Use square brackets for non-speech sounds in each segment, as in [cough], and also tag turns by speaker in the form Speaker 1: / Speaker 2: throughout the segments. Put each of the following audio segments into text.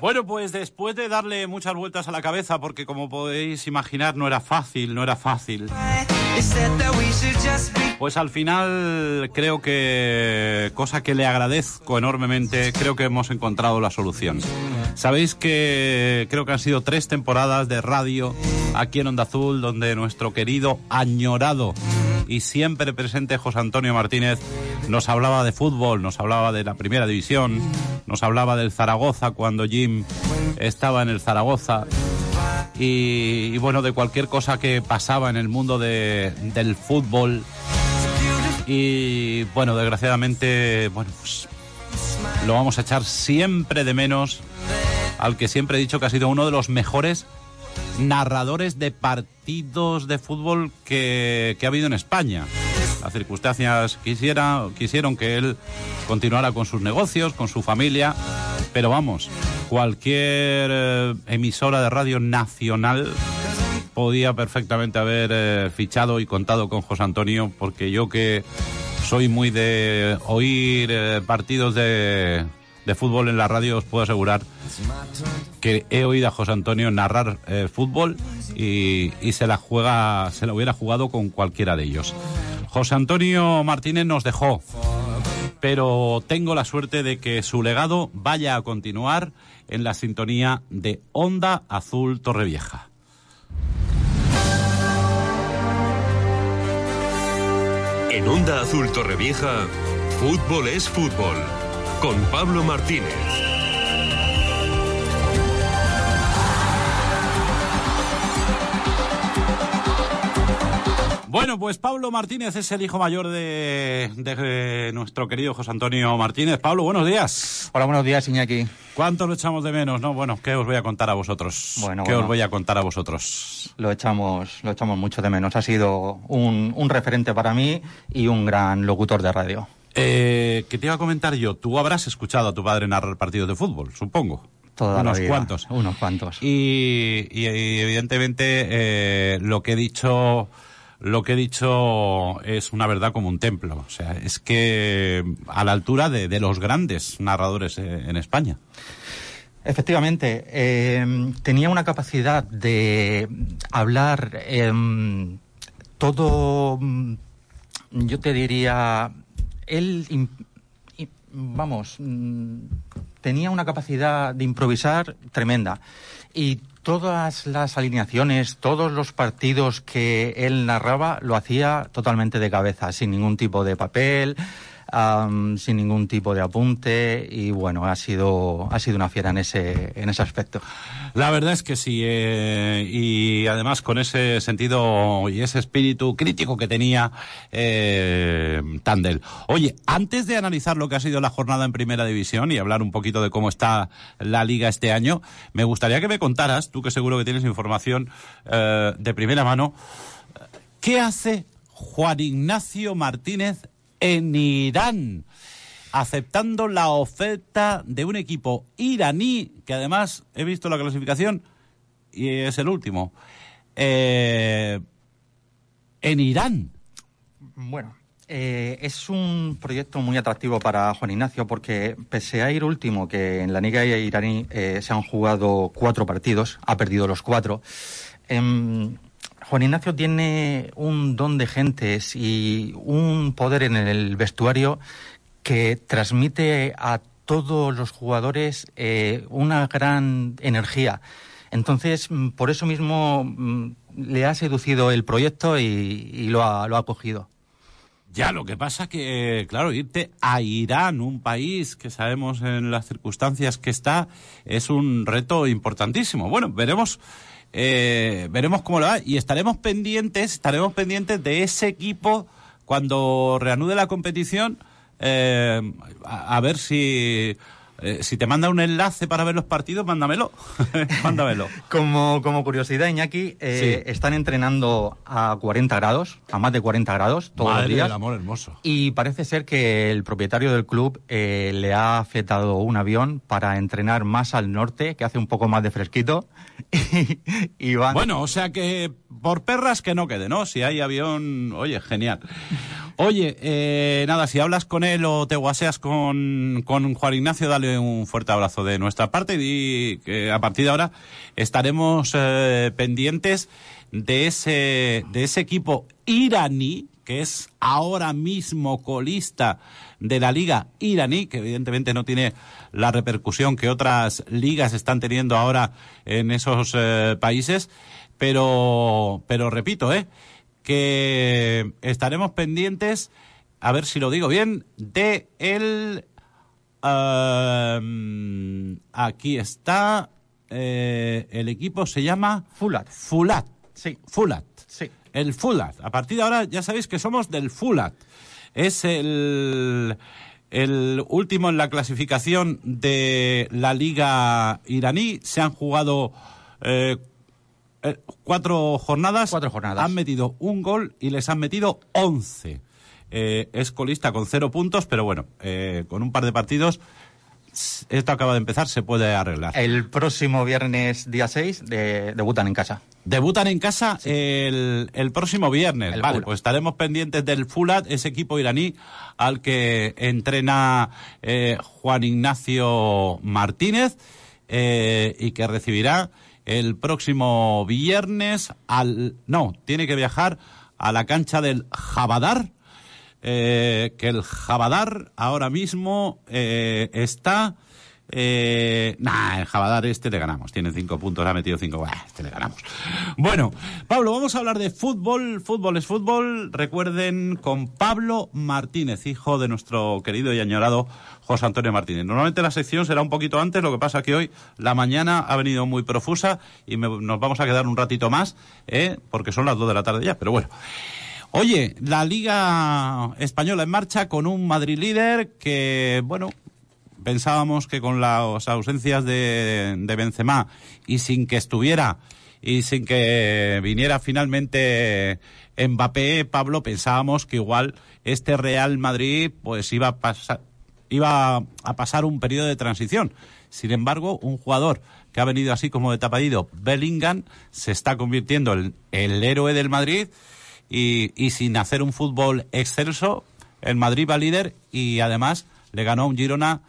Speaker 1: Bueno, pues después de darle muchas vueltas a la cabeza, porque como podéis imaginar no era fácil, no era fácil. Pues al final creo que, cosa que le agradezco enormemente, creo que hemos encontrado la solución. Sabéis que creo que han sido tres temporadas de radio aquí en Onda Azul, donde nuestro querido, añorado y siempre presente José Antonio Martínez nos hablaba de fútbol, nos hablaba de la primera división, nos hablaba del Zaragoza cuando Jim estaba en el Zaragoza. Y, bueno, de cualquier cosa que pasaba en el mundo del fútbol. Y bueno, desgraciadamente, bueno, pues lo vamos a echar siempre de menos al que siempre he dicho que ha sido uno de los mejores narradores de partidos de fútbol que, ha habido en España. Las circunstancias quisiera, quisieron que él continuara con sus negocios, con su familia, pero vamos, cualquier eh, emisora de radio nacional podía perfectamente haber eh, fichado y contado con José Antonio, porque yo que soy muy de oír eh, partidos de, de fútbol en la radio, os puedo asegurar que he oído a José Antonio narrar eh, fútbol y, se la juega, se la hubiera jugado con cualquiera de ellos. José Antonio Martínez nos dejó, pero tengo la suerte de que su legado vaya a continuar en la sintonía de Onda Azul Torrevieja.
Speaker 2: En Onda Azul Torrevieja, fútbol es fútbol con Pablo Martínez.
Speaker 1: Bueno, pues Pablo Martínez es el hijo mayor de, nuestro querido José Antonio Martínez. Pablo, buenos días.
Speaker 3: Hola, buenos días, Iñaki.
Speaker 1: ¿Cuánto lo echamos de menos? No, bueno, ¿qué os voy a contar a vosotros? Bueno, ¿Qué os voy a contar a vosotros?
Speaker 3: Lo echamos, lo echamos mucho de menos. Ha sido un, un referente para mí y un gran locutor de radio.
Speaker 1: Eh, ¿Qué te iba a comentar yo? Tú habrás escuchado a tu padre narrar partidos de fútbol, supongo.
Speaker 3: Toda
Speaker 1: unos cuantos.
Speaker 3: Unos cuantos.
Speaker 1: Y, evidentemente eh, lo que he dicho lo que he dicho es una verdad como un templo. O sea, es que a la altura de, los grandes narradores eh, en España.
Speaker 3: Efectivamente, eh, tenía una capacidad de hablar em, todo, yo te diría, él, vamos, mm, tenía una capacidad de improvisar tremenda. Y todas las alineaciones, todos los partidos que él narraba, lo hacía totalmente de cabeza, sin ningún tipo de papel, sin ningún tipo de apunte y bueno, ha sido, ha sido una fiera en ese, en ese aspecto.
Speaker 1: La verdad es que sí, eh, y además con ese sentido y ese espíritu crítico que tenía eh, Tandel. Oye, antes de analizar lo que ha sido la jornada en Primera División y hablar un poquito de cómo está la liga este año, me gustaría que me contaras, tú que seguro que tienes información eh, de primera mano, ¿qué hace Juan Ignacio Martínez en Irán, aceptando la oferta de un equipo iraní, que además he visto la clasificación y es el último, eh, en Irán.
Speaker 3: Bueno, eh, es un proyecto muy atractivo para Juan Ignacio porque pese a ir último, que en la Liga iraní eh, se han jugado cuatro partidos, ha perdido los cuatro. Em, Juan Ignacio tiene un don de gentes y un poder en el vestuario que transmite a todos los jugadores eh, una gran energía. Entonces, mm, por eso mismo mm, le ha seducido el proyecto y, lo, ha, lo ha cogido.
Speaker 1: Ya, lo que pasa que, claro, irte a Irán, un país que sabemos en las circunstancias que está, es un reto importantísimo. Bueno, veremos eh, veremos cómo lo va y estaremos pendientes, estaremos pendientes de ese equipo cuando reanude la competición, eh, a, ver si eh, si te manda un enlace para ver los partidos, mándamelo. [laughs] mándamelo.
Speaker 3: como, como curiosidad, Iñaki, eh, están entrenando a 40 grados, a más de 40 grados todos los días.
Speaker 1: amor hermoso.
Speaker 3: Y parece ser que el propietario del club eh, le ha fletado un avión para entrenar más al norte, que hace un poco más de fresquito. [laughs]
Speaker 1: y, Bueno, o sea que por perras que no quede, ¿no? Si hay avión, oye, genial. Oye, eh, nada, si hablas con él o te guaseas con, con Juan Ignacio, dale un fuerte abrazo de nuestra parte y que a partir de ahora estaremos eh, pendientes de ese, de ese equipo iraní que es ahora mismo colista de la liga iraní, que evidentemente no tiene la repercusión que otras ligas están teniendo ahora en esos eh, países, pero, pero repito, ¿eh? Que estaremos pendientes, a ver si lo digo bien, de el... Aquí está, eh, el equipo se llama...
Speaker 3: Fulat.
Speaker 1: Fulat.
Speaker 3: Sí.
Speaker 1: Fulat.
Speaker 3: Sí.
Speaker 1: El Fulat. A partir de ahora ya sabéis que somos del Fulat. Es el, el último en la clasificación de la liga iraní. Se han jugado eh, eh, cuatro jornadas.
Speaker 3: Cuatro jornadas.
Speaker 1: Han metido un gol y les han metido once. Eh, es colista con cero puntos, pero bueno, eh, con un par de partidos, esto acaba de empezar, se puede arreglar.
Speaker 3: El próximo viernes, día 6, de, debutan en casa.
Speaker 1: Debutan en casa el, el próximo viernes.
Speaker 3: El
Speaker 1: vale,
Speaker 3: Fulat.
Speaker 1: pues estaremos pendientes del Fulat, ese equipo iraní al que entrena eh, Juan Ignacio Martínez eh, y que recibirá el próximo viernes al... No, tiene que viajar a la cancha del Jabadar, eh, que el Jabadar ahora mismo eh, está... Eh, nah, el Jabadar este le ganamos. Tiene cinco puntos, ha metido cinco. Bah, este le ganamos. Bueno, Pablo, vamos a hablar de fútbol. Fútbol es fútbol. Recuerden con Pablo Martínez, hijo de nuestro querido y añorado José Antonio Martínez. Normalmente la sección será un poquito antes, lo que pasa que hoy la mañana ha venido muy profusa y me- nos vamos a quedar un ratito más, ¿eh? porque son las dos de la tarde ya, pero bueno. Oye, la Liga Española en marcha con un Madrid líder que, bueno, pensábamos que con las ausencias de, de Benzema y sin que estuviera y sin que viniera finalmente Mbappé, Pablo, pensábamos que igual este Real Madrid pues iba a pasar iba a pasar un periodo de transición. Sin embargo, un jugador que ha venido así como de tapadillo, Bellingham, se está convirtiendo en el héroe del Madrid y, sin hacer un fútbol excelso, el Madrid va líder y además le ganó a un Girona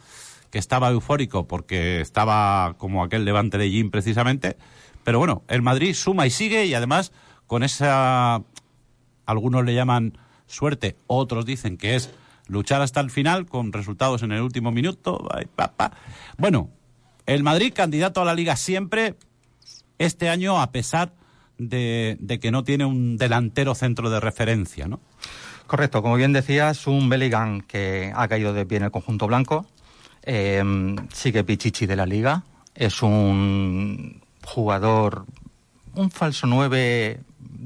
Speaker 1: estaba eufórico porque estaba como aquel levante de Jim precisamente. Pero bueno, el Madrid suma y sigue y además con esa, algunos le llaman suerte, otros dicen que es luchar hasta el final con resultados en el último minuto. Bueno, el Madrid candidato a la liga siempre, este año a pesar de, de que no tiene un delantero centro de referencia, ¿no?
Speaker 3: Correcto, como bien decías, un Bellingham que ha caído de pie en el conjunto blanco. Eh, sigue Pichichi de la liga. Es un jugador, un falso 9.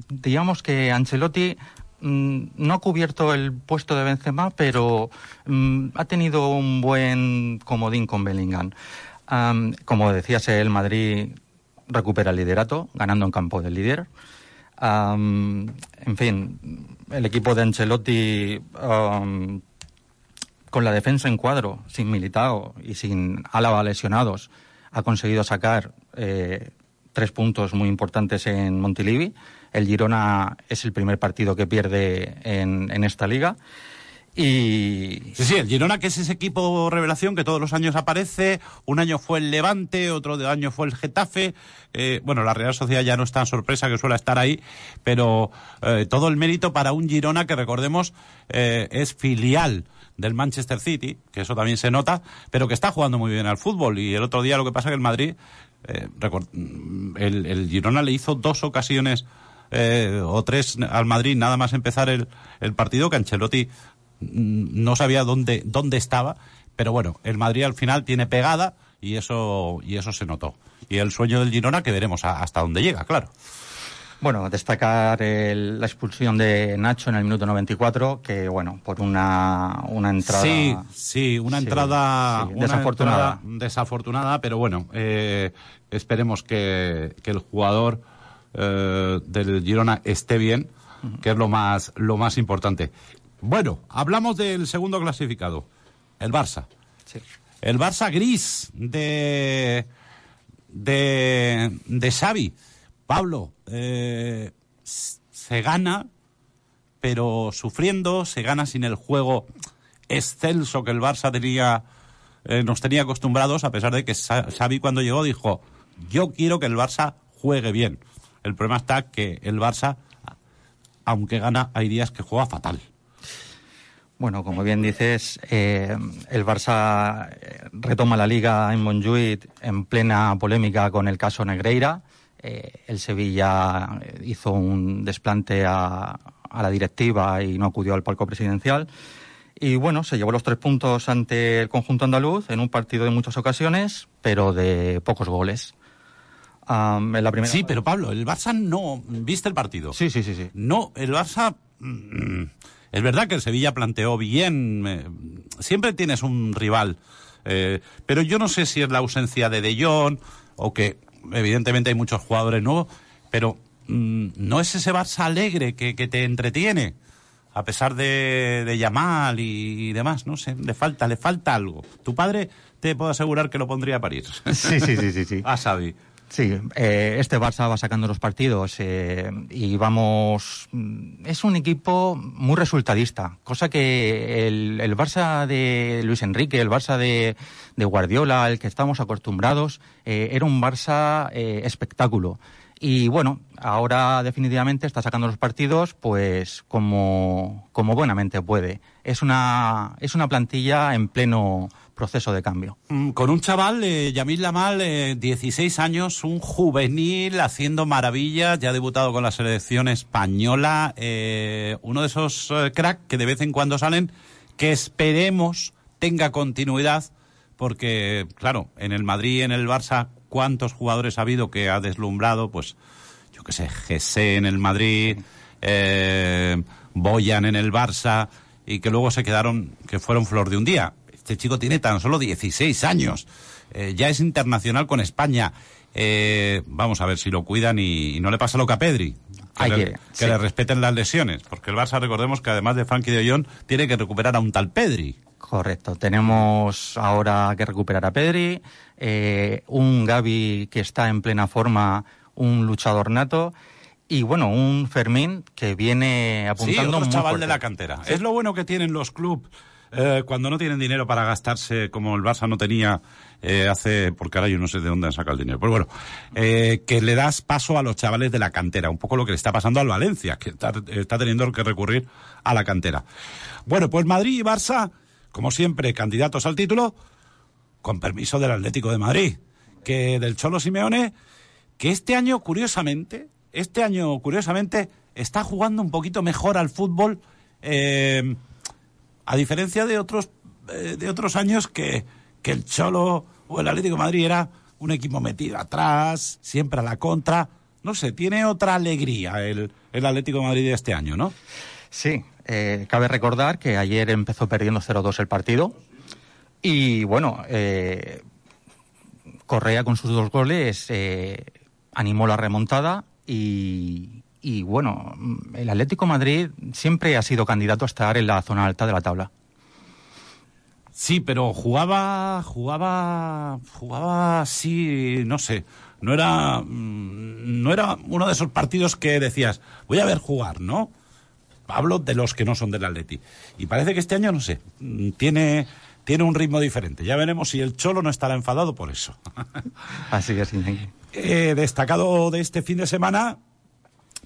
Speaker 3: Digamos que Ancelotti mm, no ha cubierto el puesto de Benzema, pero mm, ha tenido un buen comodín con Bellingham. Am, como decías, el Madrid recupera el liderato, ganando en campo del líder. En fin, el equipo de Ancelotti con la defensa en cuadro, sin Militao y sin Álava lesionados, ha conseguido sacar eh, tres puntos muy importantes en Montilivi. El Girona es el primer partido que pierde en, en esta liga. Y
Speaker 1: Sí, sí, el Girona, que es ese equipo revelación que todos los años aparece. Un año fue el Levante, otro año fue el Getafe. Eh, bueno, la Real Sociedad ya no es tan sorpresa que suele estar ahí, pero eh, todo el mérito para un Girona que recordemos es filial del Manchester City, que eso también se nota, pero que está jugando muy bien al fútbol. Y el otro día lo que pasa que el Madrid, eh, mm, el, el Girona le hizo dos ocasiones eh, o tres al Madrid nada más empezar el, el partido que Ancelotti mm, no sabía dónde, dónde estaba, pero bueno, el Madrid al final tiene pegada y eso, y eso se notó. Y el sueño del Girona que veremos a- hasta dónde llega, claro.
Speaker 3: Bueno, destacar el- la expulsión de Nacho en el minuto 94, que bueno, por una, una entrada.
Speaker 1: Sí, sí, una
Speaker 3: Sí,
Speaker 1: entrada
Speaker 3: sí,
Speaker 1: una
Speaker 3: desafortunada.
Speaker 1: entrada desafortunada, pero bueno, eh, esperemos que, que el jugador eh, del Girona esté bien, que es lo más, lo más importante. Bueno, hablamos del segundo clasificado, el Barça.
Speaker 3: Sí.
Speaker 1: El Barça gris de de, de Xavi. Pablo, eh, se gana, pero sufriendo, se gana sin el juego excelso que el Barça tenía, eh, nos tenía acostumbrados, a pesar de que Xavi cuando llegó dijo, yo quiero que el Barça juegue bien. El problema está que el Barça, aunque gana, hay días que juega fatal.
Speaker 3: Bueno, como bien dices, eh, el Barça eh, retoma la liga en Montjuic en plena polémica con el caso Negreira. Eh, el Sevilla hizo un desplante a, a, la directiva y no acudió al palco presidencial. Y bueno, se llevó los tres puntos ante el conjunto andaluz en un partido de muchas ocasiones, pero de pocos goles.
Speaker 1: en la primera... Sí, pero Pablo, el Barça no. ¿Viste el partido?
Speaker 3: Sí, sí, sí. sí.
Speaker 1: No, el Barça. Mm, es verdad que el Sevilla planteó bien. siempre tienes un rival. Eh, pero yo no sé si es la ausencia de De Jong o que evidentemente hay muchos jugadores nuevos, pero mm, no es ese Barça alegre que, te entretiene, a pesar de, de Yamal y, demás, no sé, le falta, le falta algo. Tu padre te puedo asegurar que lo pondría a parir.
Speaker 3: Sí, sí, sí, sí. sí. [laughs]
Speaker 1: a Xavi.
Speaker 3: Sí, eh, este Barça va sacando los partidos eh, y vamos. Es un equipo muy resultadista, cosa que el, el Barça de Luis Enrique, el Barça de, de Guardiola, el que estamos acostumbrados, eh, era un Barça eh, espectáculo. Y bueno, ahora definitivamente está sacando los partidos, pues como, como buenamente puede. Es una, es una plantilla en pleno proceso de cambio.
Speaker 1: Mm, con un chaval, eh, Yamil Lamal, eh, 16 años, un juvenil haciendo maravillas, ya ha debutado con la selección española, eh, uno de esos eh, cracks que de vez en cuando salen, que esperemos tenga continuidad, porque, claro, en el Madrid, en el Barça, ¿cuántos jugadores ha habido que ha deslumbrado? Pues, yo qué sé, Gese en el Madrid, Boyan en el Barça, y que luego se quedaron, que fueron flor de un día este chico tiene tan solo 16 años. Eh, ya es internacional con España. Eh, vamos a ver si lo cuidan y, no le pasa lo que a Pedri. Que, le, que, le, respeten las lesiones. Porque el Barça, recordemos que además de Frankie de Jong, tiene que recuperar a un tal Pedri.
Speaker 3: Correcto. Tenemos ahora que recuperar a Pedri, eh, un Gaby que está en plena forma, un luchador nato. Y bueno, un Fermín que viene apuntando
Speaker 1: sí, otro chaval de la cantera. ¿Sí? Es lo bueno que tienen los clubes eh, cuando no tienen dinero para gastarse, como el Barça no tenía eh, hace, porque ahora yo no sé de dónde han sacado el dinero, pero bueno, eh, que le das paso a los chavales de la cantera, un poco lo que le está pasando al Valencia, que está, está teniendo que recurrir a la cantera. Bueno, pues Madrid y Barça, como siempre, candidatos al título, con permiso del Atlético de Madrid, que del Cholo Simeone, que este año, curiosamente, este año, curiosamente, está jugando un poquito mejor al fútbol. Eh, a diferencia de otros, eh, de otros años que, que el Cholo o el Atlético Madrid era un equipo metido atrás, siempre a la contra. No sé, tiene otra alegría el, el Atlético Madrid de este año, ¿no?
Speaker 3: Sí, eh, cabe recordar que ayer empezó perdiendo 0-2 el partido y bueno, eh, Correa con sus dos goles animó la remontada y, y bueno, el Atlético Madrid siempre ha sido candidato a estar en la zona alta de la tabla.
Speaker 1: Sí, pero jugaba, jugaba, jugaba así, no sé, no era, no era uno de esos partidos que decías, voy a ver jugar, ¿no? Hablo de los que no son del Atleti. Y parece que este año, no sé, tiene, tiene un ritmo diferente. Ya veremos si el Cholo no estará enfadado por eso.
Speaker 3: Así que [laughs] sí.
Speaker 1: Eh, destacado de este fin de semana,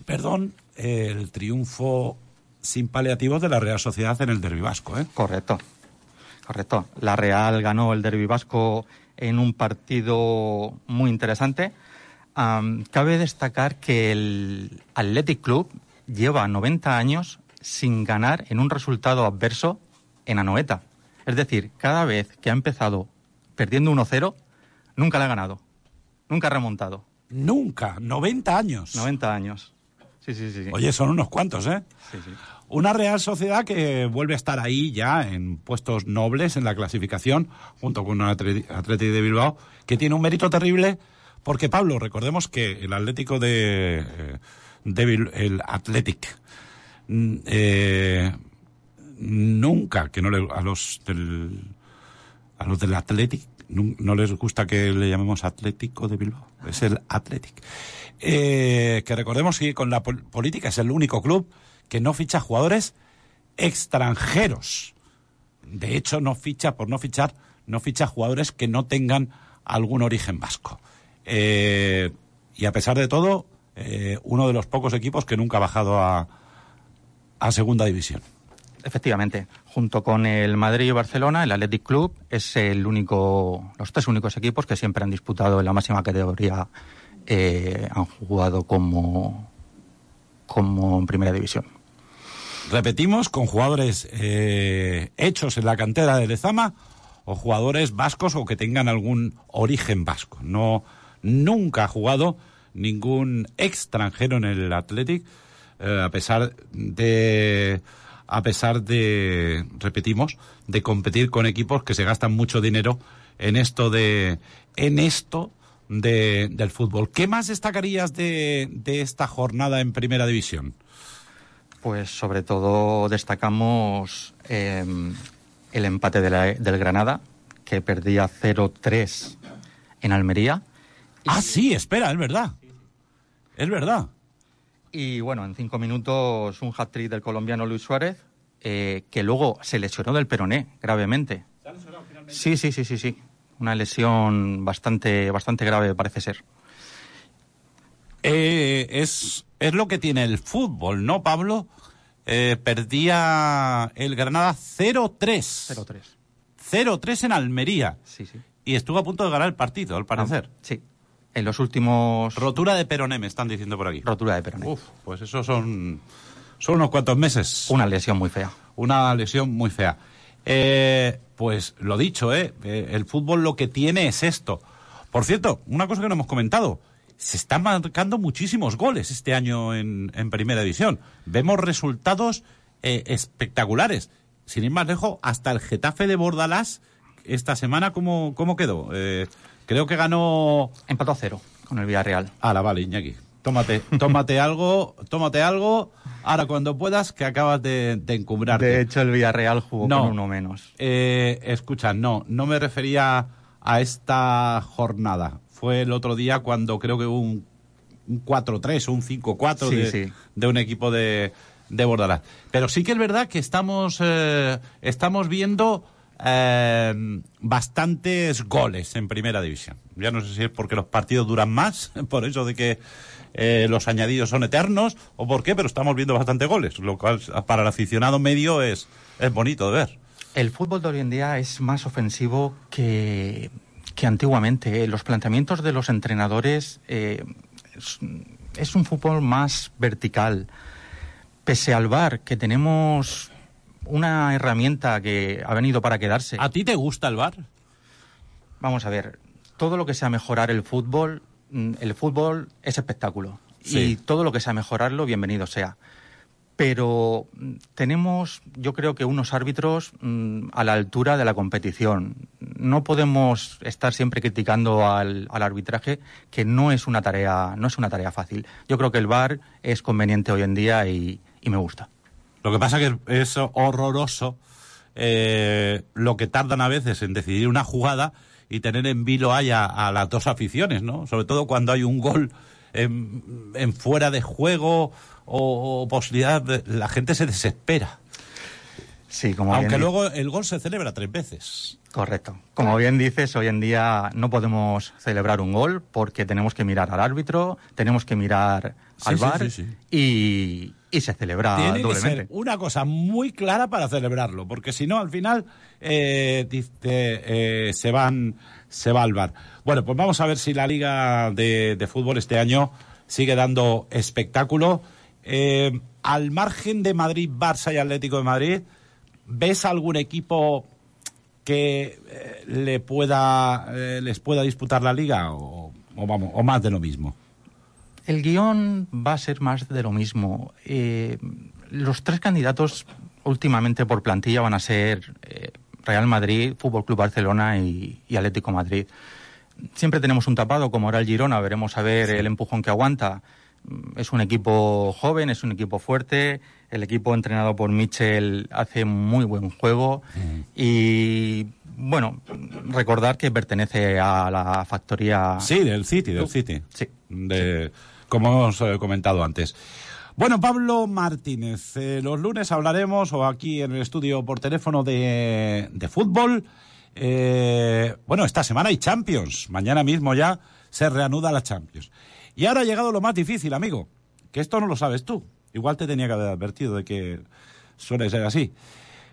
Speaker 1: perdón, el triunfo sin paliativos de la Real Sociedad en el Derby Vasco. ¿eh?
Speaker 3: Correcto, correcto. La Real ganó el Derby Vasco en un partido muy interesante. Um, cabe destacar que el Athletic Club lleva 90 años sin ganar en un resultado adverso en Anoeta. Es decir, cada vez que ha empezado perdiendo 1-0, nunca le ha ganado. Nunca ha remontado.
Speaker 1: Nunca, 90 años.
Speaker 3: 90 años. Sí, sí, sí,
Speaker 1: Oye, son unos cuantos, ¿eh?
Speaker 3: Sí, sí.
Speaker 1: Una Real Sociedad que vuelve a estar ahí ya en puestos nobles en la clasificación, junto con un Atlético de Bilbao, que tiene un mérito terrible, porque Pablo, recordemos que el Atlético de, eh, de el Athletic, mm, eh, nunca, que no le, a los del, a los del Athletic, no les gusta que le llamemos Atlético de Bilbao, es el Athletic. Eh, que recordemos que con la política es el único club que no ficha jugadores extranjeros. De hecho, no ficha, por no fichar, no ficha jugadores que no tengan algún origen vasco. Eh, y a pesar de todo, eh, uno de los pocos equipos que nunca ha bajado a, a segunda división.
Speaker 3: Efectivamente, junto con el Madrid y Barcelona, el Athletic Club es el único, los tres únicos equipos que siempre han disputado en la máxima categoría, eh, han jugado como, como en primera división.
Speaker 1: Repetimos, con jugadores eh, hechos en la cantera de Lezama o jugadores vascos o que tengan algún origen vasco. No, nunca ha jugado ningún extranjero en el Athletic, eh, a pesar de a pesar de, repetimos, de competir con equipos que se gastan mucho dinero en esto de, en esto de, del fútbol. ¿Qué más destacarías de, de esta jornada en Primera División?
Speaker 3: Pues sobre todo destacamos eh, el empate de la, del Granada, que perdía 0-3 en Almería.
Speaker 1: Ah, sí, espera, es verdad. Es verdad.
Speaker 3: Y bueno, en cinco minutos un hat-trick del colombiano Luis Suárez, eh, que luego se lesionó del peroné gravemente.
Speaker 1: ¿Se ha lesionado finalmente?
Speaker 3: Sí, sí, sí, sí, sí. Una lesión bastante, bastante grave parece ser.
Speaker 1: Eh, es, es lo que tiene el fútbol, ¿no, Pablo? Eh, perdía el Granada 0-3.
Speaker 3: 0-3.
Speaker 1: 0-3 en Almería.
Speaker 3: Sí, sí.
Speaker 1: Y estuvo a punto de ganar el partido, al parecer.
Speaker 3: Ah, sí. En los últimos...
Speaker 1: Rotura de peroné, me están diciendo por aquí.
Speaker 3: Rotura de peroné.
Speaker 1: Uf, pues eso son, son unos cuantos meses.
Speaker 3: Una lesión muy fea.
Speaker 1: Una lesión muy fea. Eh, pues lo dicho, ¿eh? Eh, el fútbol lo que tiene es esto. Por cierto, una cosa que no hemos comentado. Se están marcando muchísimos goles este año en, en Primera División. Vemos resultados eh, espectaculares. Sin ir más lejos, hasta el Getafe de Bordalás esta semana, ¿cómo, cómo quedó? Eh, creo que ganó...
Speaker 3: Empató a cero con el Villarreal.
Speaker 1: Ah, la vale, Iñaki. Tómate, tómate algo, tómate algo, ahora cuando puedas, que acabas de, de encumbrarte.
Speaker 3: De hecho, el Villarreal jugó
Speaker 1: No.
Speaker 3: con uno menos.
Speaker 1: Eh, escucha, no, no me refería a esta jornada. Fue el otro día cuando creo que hubo un, un 4-3 o un 5-4
Speaker 3: Sí,
Speaker 1: de,
Speaker 3: sí.
Speaker 1: de un equipo de, de Bordalás. Pero sí que es verdad que estamos, eh, estamos viendo eh, bastantes goles en primera división. Ya no sé si es porque los partidos duran más, [laughs] por eso de que eh, los añadidos son eternos, o por qué, pero estamos viendo bastantes goles, lo cual para el aficionado medio es, es bonito de ver.
Speaker 3: El fútbol de hoy en día es más ofensivo que, que antiguamente. Los planteamientos de los entrenadores eh, es, es un fútbol más vertical. Pese al VAR, que tenemos una herramienta que ha venido para quedarse.
Speaker 1: ¿A ti te gusta el bar?
Speaker 3: Vamos a ver, todo lo que sea mejorar el fútbol, mm, el fútbol es espectáculo.
Speaker 1: Sí.
Speaker 3: Y todo lo que sea mejorarlo, bienvenido sea. Pero mm, tenemos, yo creo que unos árbitros mm, a la altura de la competición. No podemos estar siempre criticando al, al arbitraje, que no es una tarea, no es una tarea fácil. Yo creo que el VAR es conveniente hoy en día y, y me gusta.
Speaker 1: Lo que pasa que es horroroso eh, lo que tardan a veces en decidir una jugada y tener en vilo a, a las dos aficiones, ¿no? Sobre todo cuando hay un gol en, en fuera de juego o, o posibilidad, de- la gente se desespera.
Speaker 3: Sí, como bien
Speaker 1: Aunque luego el gol se celebra tres veces.
Speaker 3: Correcto. Como bien dices, hoy en día no podemos celebrar un gol porque tenemos que mirar al árbitro, tenemos que mirar al
Speaker 1: sí.
Speaker 3: Y, y se celebra
Speaker 1: Tiene que
Speaker 3: doblemente.
Speaker 1: ser una cosa muy clara para celebrarlo, porque si no, al final eh, eh, se van se va al bar. Bueno, pues vamos a ver si la liga de, de fútbol este año sigue dando espectáculo. Eh, al margen de Madrid, Barça y Atlético de Madrid, ¿ves algún equipo que eh, le pueda eh, les pueda disputar la liga o, o vamos o más de lo mismo?
Speaker 3: El guion va a ser más de lo mismo. Eh, los tres candidatos últimamente por plantilla van a ser eh, Real Madrid, Fútbol Club Barcelona y, y Atlético Madrid. Siempre tenemos un tapado como era el Girona, veremos a ver el empujón que aguanta. Mm, Es un equipo joven, es un equipo fuerte. El equipo entrenado por Michel hace muy buen juego. Y bueno, recordar que pertenece a la factoría.
Speaker 1: Sí, del City, del City.
Speaker 3: Sí.
Speaker 1: de, como hemos comentado antes. Bueno, Pablo Martínez, eh, los lunes hablaremos, o aquí en el estudio por teléfono, de, de fútbol. Eh, bueno, esta semana hay Champions. Mañana mismo ya se reanuda la Champions. Y ahora ha llegado lo más difícil, amigo, que esto no lo sabes tú. Igual te tenía que haber advertido de que suele ser así.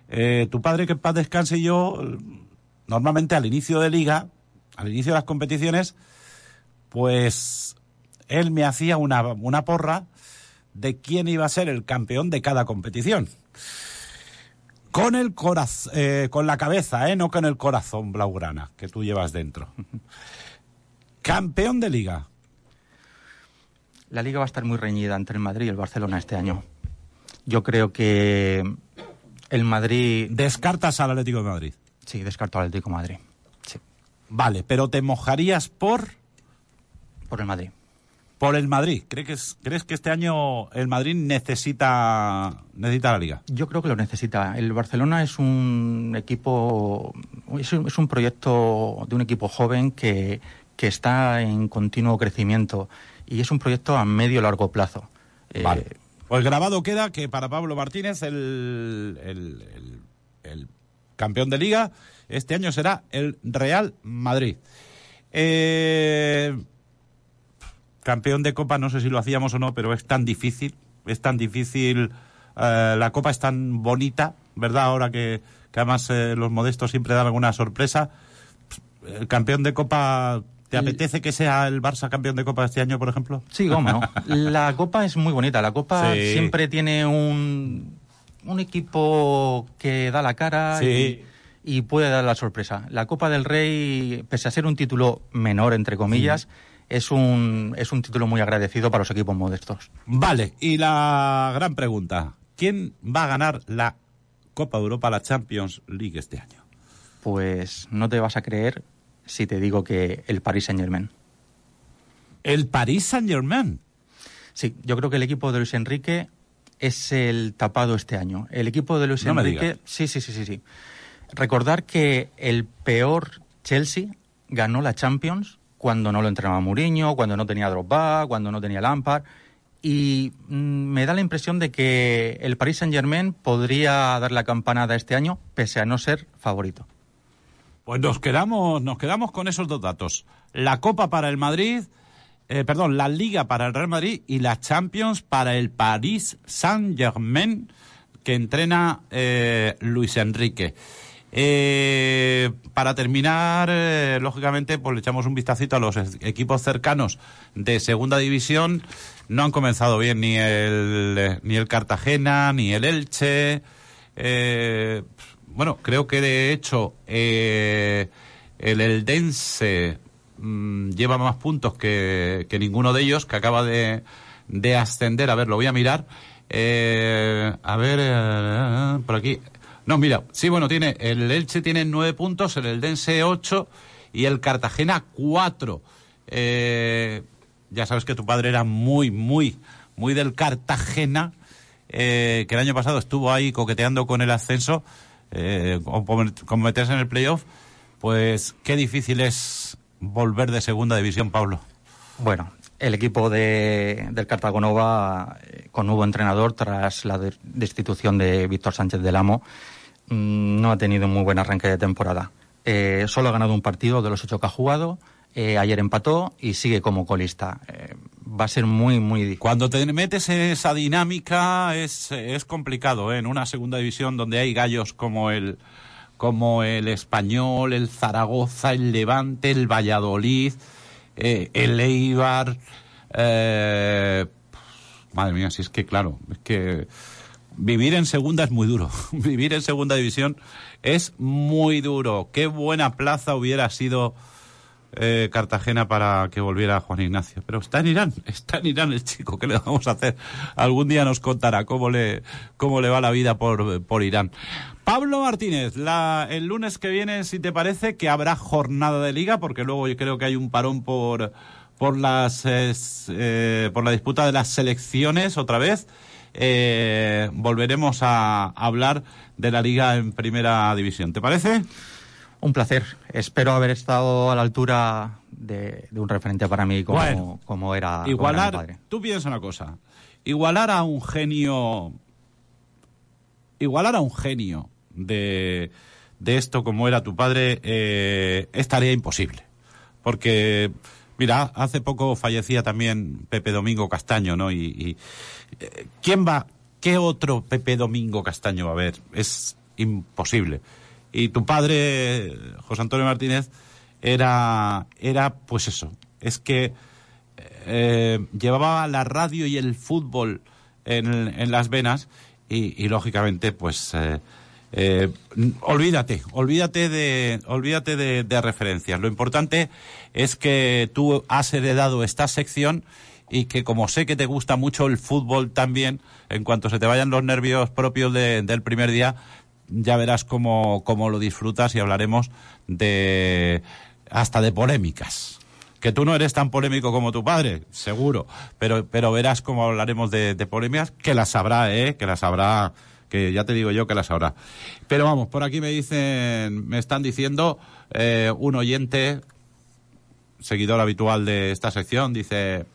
Speaker 1: Eh, tu padre, que en paz descanse y yo, normalmente al inicio de liga, al inicio de las competiciones, pues él me hacía una, una porra de quién iba a ser el campeón de cada competición. Con el corazón, eh, con la cabeza, eh, no con el corazón blaugrana que tú llevas dentro. [laughs] Campeón de liga.
Speaker 3: La liga va a estar muy reñida entre el Madrid y el Barcelona este año. Yo creo que el Madrid.
Speaker 1: Descartas al Atlético de Madrid.
Speaker 3: Sí, descarto al Atlético de Madrid. Sí.
Speaker 1: Vale, pero te mojarías por.
Speaker 3: Por el Madrid
Speaker 1: por el Madrid. ¿Crees que, ¿Crees que este año el Madrid necesita, necesita la liga?
Speaker 3: Yo creo que lo necesita. El Barcelona es un equipo, es un, es un proyecto de un equipo joven que, que, está en continuo crecimiento y es un proyecto a medio largo plazo.
Speaker 1: Eh, vale. pues grabado queda que para Pablo Martínez el, el, el, el campeón de liga este año será el Real Madrid. Eh, campeón de Copa, no sé si lo hacíamos o no, pero es tan difícil, es tan difícil, eh, la Copa es tan bonita, ¿verdad? Ahora que, que además eh, los modestos siempre dan alguna sorpresa. El campeón de Copa, ¿te apetece que sea el Barça campeón de Copa este año, por ejemplo?
Speaker 3: Sí, cómo no. [laughs] La Copa es muy bonita, la Copa sí. siempre tiene un, un equipo que da la cara
Speaker 1: sí.
Speaker 3: y y puede dar la sorpresa. La Copa del Rey, pese a ser un título menor, entre comillas. Es, un, es un título muy agradecido para los equipos modestos.
Speaker 1: Vale, y la gran pregunta, ¿quién va a ganar la Copa Europa, la Champions League este año?
Speaker 3: Pues no te vas a creer si te digo que el Paris Saint Germain.
Speaker 1: ¿El Paris Saint Germain?
Speaker 3: Sí, yo creo que el equipo de Luis Enrique es el tapado este año. El equipo de Luis
Speaker 1: no
Speaker 3: Enrique. Sí, sí, sí, sí, sí. Recordar que el peor Chelsea ganó la Champions cuando no lo entrenaba Mourinho, cuando no tenía Drogba, cuando no tenía Lampard. Y mmm, me da la impresión de que el Paris Saint Germain podría dar la campanada este año, pese a no ser favorito.
Speaker 1: Pues nos quedamos, nos quedamos con esos dos datos. La Copa para el Madrid, eh, perdón, la Liga para el Real Madrid y la Champions para el Paris Saint Germain que entrena eh, Luis Enrique. Eh, para terminar, eh, lógicamente, pues le echamos un vistacito a los equipos cercanos de segunda división. No han comenzado bien ni el, ni el Cartagena, ni el Elche. Eh, bueno, creo que de hecho el Eldense mmm, lleva más puntos que, que, ninguno de ellos, que acaba de, de ascender. A ver, lo voy a mirar. a ver, por aquí. No, mira, sí, bueno, tiene el Elche tiene nueve puntos, el Eldense ocho y el Cartagena cuatro. Eh, ya sabes que tu padre era muy, muy, muy del Cartagena, eh, que el año pasado estuvo ahí coqueteando con el ascenso, eh, como meterse en el playoff. Pues qué difícil es volver de segunda división, Pablo.
Speaker 3: Bueno, el equipo de, del Cartagonova, eh, con nuevo entrenador tras la de, destitución de Víctor Sánchez del Amo, no ha tenido muy buen arranque de temporada. Eh, solo ha ganado un partido de los ocho que ha jugado, eh, ayer empató y sigue como colista. Eh, va a ser muy, muy difícil.
Speaker 1: Cuando te metes en esa dinámica es, es complicado, en una segunda división donde hay gallos como el como el Español, el Zaragoza, el Levante, el Valladolid, eh, el Eibar. Eh, madre mía, si es que claro, es que vivir en segunda es muy duro. [laughs] vivir en segunda división es muy duro. Qué buena plaza hubiera sido eh, Cartagena para que volviera Juan Ignacio. Pero está en Irán, [laughs] está en Irán el chico. ¿Qué le vamos a hacer? Algún día nos contará cómo le, cómo le va la vida por, por Irán. Pablo Martínez, la, el lunes que viene, si te parece, que habrá jornada de liga, porque luego yo creo que hay un parón por, por, las, eh, por la disputa de las selecciones otra vez. Eh, volveremos a hablar de la liga en primera división. ¿Te parece?
Speaker 3: Un placer. Espero haber estado a la altura de, de un referente para mí como,
Speaker 1: bueno,
Speaker 3: como era.
Speaker 1: Igualar,
Speaker 3: como era
Speaker 1: tú piensas una cosa. igualar a un genio, igualar a un genio de, de esto como era tu padre, eh, es tarea imposible. Porque, mira, hace poco fallecía también Pepe Domingo Castaño, ¿no? Y, y ¿quién va, qué otro Pepe Domingo Castaño va a haber? Es imposible. Y tu padre, José Antonio Martínez, era, era pues eso, es que eh, llevaba la radio y el fútbol en, las venas y, lógicamente pues eh, eh, olvídate, olvídate de, olvídate de referencias. Lo importante es que tú has heredado esta sección y que como sé que te gusta mucho el fútbol también, en cuanto se te vayan los nervios propios de, del primer día, ya verás cómo, cómo lo disfrutas y hablaremos de hasta de polémicas. Que tú no eres tan polémico como tu padre, seguro, pero, pero verás cómo hablaremos de, de polémicas, que las habrá, ¿eh? Que las habrá, que ya te digo yo que las habrá. Pero vamos, por aquí me dicen, me están diciendo, eh, un oyente, seguidor habitual de esta sección, dice,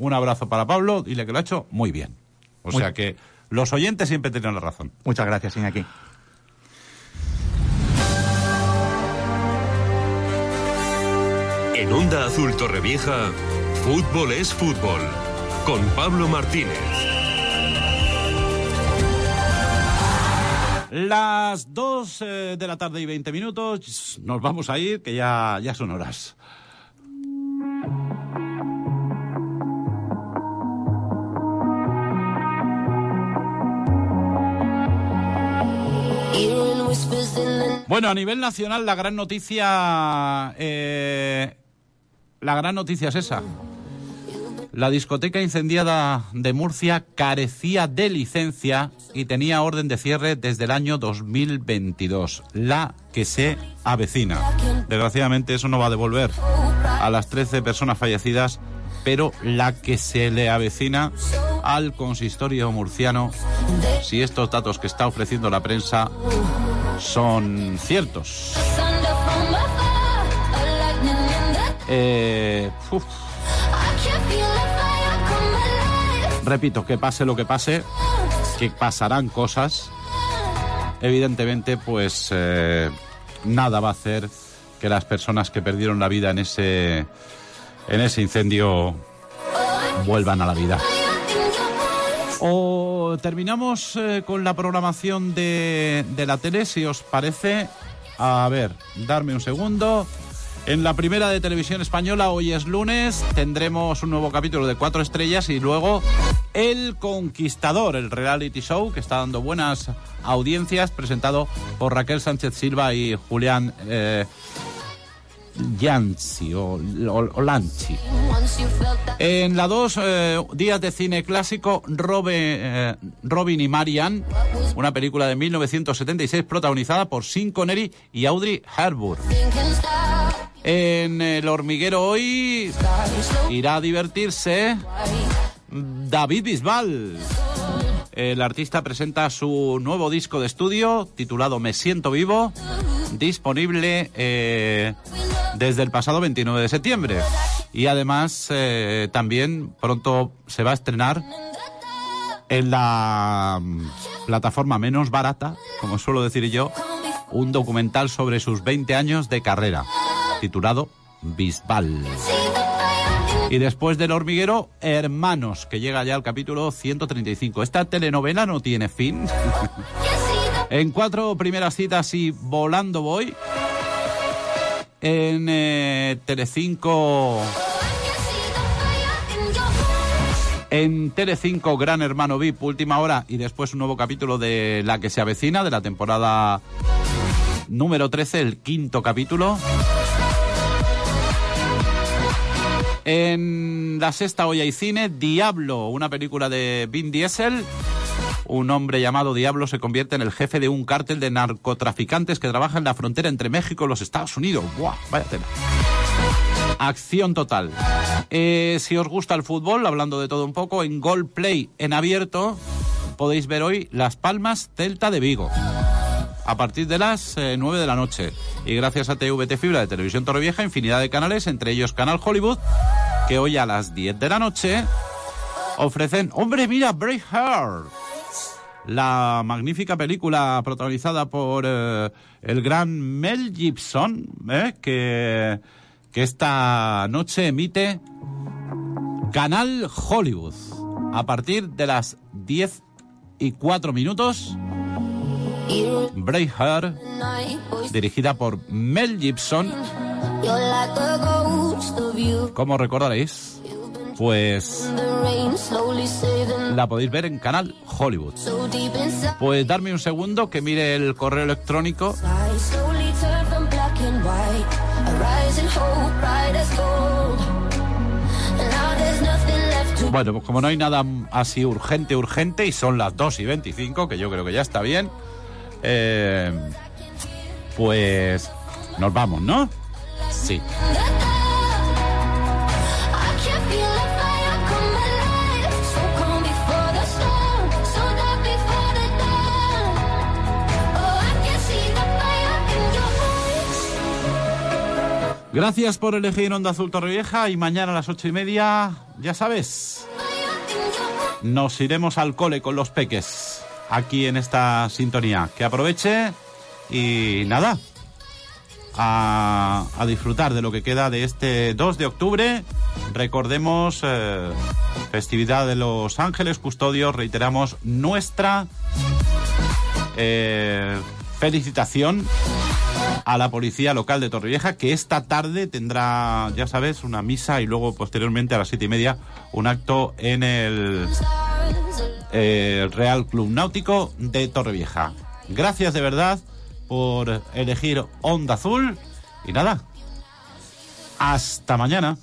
Speaker 1: un abrazo para Pablo, dile que lo ha hecho muy bien. O
Speaker 3: Muy-
Speaker 1: sea que los oyentes siempre tienen la razón.
Speaker 3: Muchas gracias, Iñaki.
Speaker 2: En Onda Azul Torrevieja, fútbol es fútbol. Con Pablo Martínez.
Speaker 1: Las 2 de la tarde y 20 minutos, nos vamos a ir, que ya, ya son horas. Bueno, a nivel nacional la gran noticia, eh, la gran noticia es esa. La discoteca incendiada de Murcia carecía de licencia y tenía orden de cierre desde el año 2022, la que se avecina. Desgraciadamente eso no va a devolver a las 13 personas fallecidas, pero la que se le avecina al consistorio murciano, si estos datos que está ofreciendo la prensa son ciertos. Eh, repito, que pase lo que pase, que pasarán cosas, evidentemente, pues eh, nada va a hacer que las personas que perdieron la vida en ese, en ese incendio vuelvan a la vida. Terminamos eh, con la programación de, de la tele, si os parece. A ver, darme un segundo. En la primera de televisión española, hoy es lunes, tendremos un nuevo capítulo de Cuatro Estrellas y luego El Conquistador, el reality show que está dando buenas audiencias, presentado por Raquel Sánchez Silva y Julián eh, Yanchi o, Lanchi. En la 2, Días de Cine Clásico, eh, Robin y Marian, una película de 1976 protagonizada por Sean Connery y Audrey Hepburn. En El Hormiguero hoy irá a divertirse David Bisbal. El artista presenta su nuevo disco de estudio titulado Me Siento Vivo, disponible eh, desde el pasado 29 de septiembre. Y además eh, también pronto se va a estrenar en la mm, plataforma menos barata, como suelo decir yo, un documental sobre sus 20 años de carrera, titulado Bisbal. Y después del hormiguero, Hermanos, que llega ya al capítulo 135. Esta telenovela no tiene fin. [laughs] En cuatro primeras citas y volando voy. En eh, Telecinco, en Telecinco Gran Hermano VIP, última hora y después un nuevo capítulo de La que se avecina de la temporada número 13, el quinto capítulo. En la sexta hoy hay cine, Diablo, una película de Vin Diesel. Un hombre llamado Diablo se convierte en el jefe de un cártel de narcotraficantes que trabaja en la frontera entre México y los Estados Unidos. ¡Buah! Vaya tela. Acción total. Eh, si os gusta el fútbol, hablando de todo un poco, en Gold Play en abierto podéis ver hoy Las Palmas Celta de Vigo a partir de las eh, 9 de la noche. Y gracias a TVT Fibra de Televisión Torrevieja, infinidad de canales, entre ellos Canal Hollywood, que hoy a las 10 de la noche ofrecen... ¡Hombre, mira! Braveheart. La magnífica película protagonizada por eh, el gran Mel Gibson, ¿eh? que, que esta noche emite Canal Hollywood. A partir de las 10 y 4 minutos, Braveheart, dirigida por Mel Gibson, como recordaréis, pues la podéis ver en Canal Hollywood. Pues darme un segundo que mire el correo electrónico. Bueno, pues como no hay nada así urgente, urgente, y son las 2 y 25, que yo creo que ya está bien, eh, pues nos vamos, ¿no? Sí. Gracias por elegir Onda Azul Torrevieja y mañana a las ocho y media, ya sabes, nos iremos al cole con los peques, aquí en esta sintonía. Que aproveche y nada, a, a disfrutar de lo que queda de este 2 de octubre. Recordemos eh, festividad de los ángeles custodios, reiteramos nuestra eh, felicitación a la policía local de Torrevieja que esta tarde tendrá, ya sabes, una misa y luego posteriormente a las siete y media un acto en el eh, Real Club Náutico de Torrevieja. Gracias de verdad por elegir Onda Azul y nada, hasta mañana.